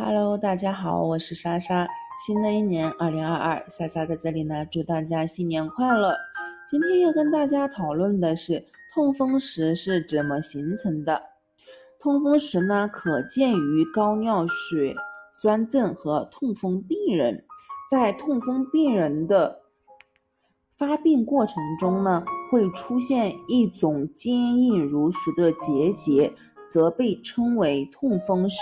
Hello，大家好，我是莎莎。新的一年二零二二，莎莎在这里呢，祝大家新年快乐。今天要跟大家讨论的是痛风石是怎么形成的。痛风石呢，可见于高尿血栓症和痛风病人。在痛风病人的发病过程中呢，会出现一种坚硬如石的结节。则被称为痛风石，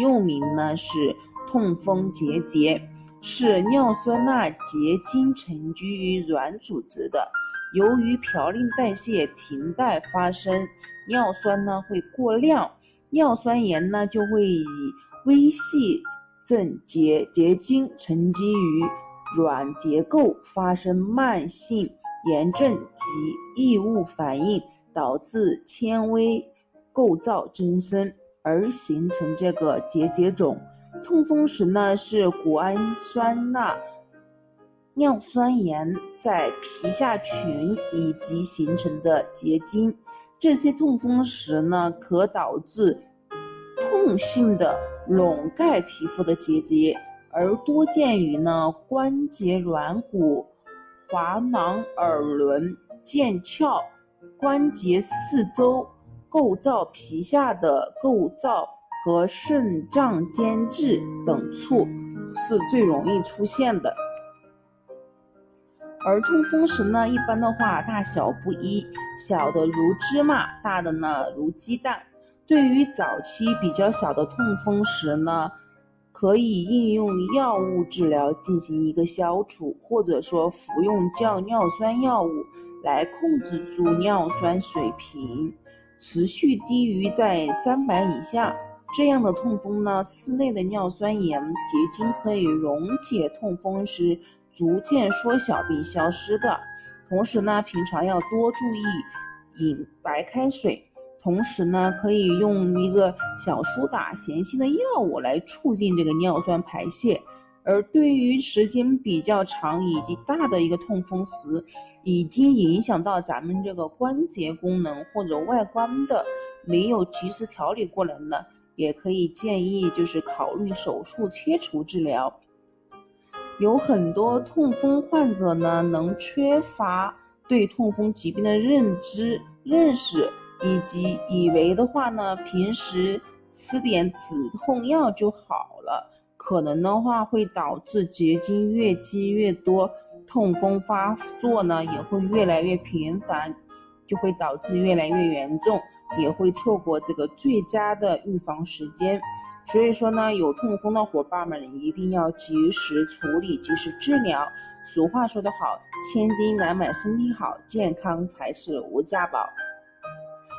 又名呢是痛风结节，是尿酸钠结晶沉积于软组织的。由于嘌呤代谢停代发生，尿酸呢会过量，尿酸盐呢就会以微细症结结晶沉积于软结构，发生慢性炎症及异物反应，导致纤维。构造增生而形成这个结节肿。痛风石呢是谷氨酸钠尿酸盐在皮下群以及形成的结晶。这些痛风石呢可导致痛性的笼盖皮肤的结节，而多见于呢关节软骨、滑囊、耳轮、腱鞘、关节四周。构造皮下的构造和肾脏间质等处是最容易出现的，而痛风石呢，一般的话大小不一，小的如芝麻，大的呢如鸡蛋。对于早期比较小的痛风石呢，可以应用药物治疗进行一个消除，或者说服用降尿酸药物来控制住尿酸水平。持续低于在三百以下，这样的痛风呢，室内的尿酸盐结晶可以溶解痛风时逐渐缩小并消失的。同时呢，平常要多注意饮白开水，同时呢，可以用一个小苏打咸性的药物来促进这个尿酸排泄。而对于时间比较长以及大的一个痛风石，已经影响到咱们这个关节功能或者外观的，没有及时调理过来呢，也可以建议就是考虑手术切除治疗。有很多痛风患者呢，能缺乏对痛风疾病的认知认识，以及以为的话呢，平时吃点止痛药就好了。可能的话会导致结晶越积越多，痛风发作呢也会越来越频繁，就会导致越来越严重，也会错过这个最佳的预防时间。所以说呢，有痛风的伙伴们一定要及时处理，及时治疗。俗话说得好，千金难买身体好，健康才是无价宝。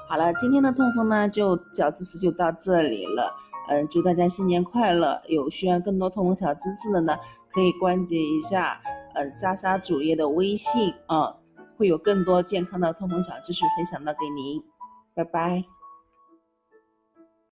好了，今天的痛风呢就小知识就到这里了。嗯，祝大家新年快乐！有需要更多痛风小知识的呢，可以关注一下嗯莎莎主页的微信啊，会有更多健康的痛风小知识分享到给您。拜拜。